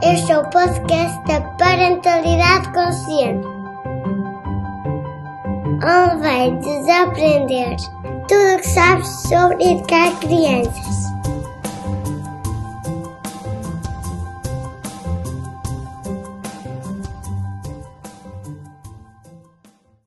Este é o podcast da Parentalidade Consciente, onde vai desaprender tudo o que sabes sobre educar crianças.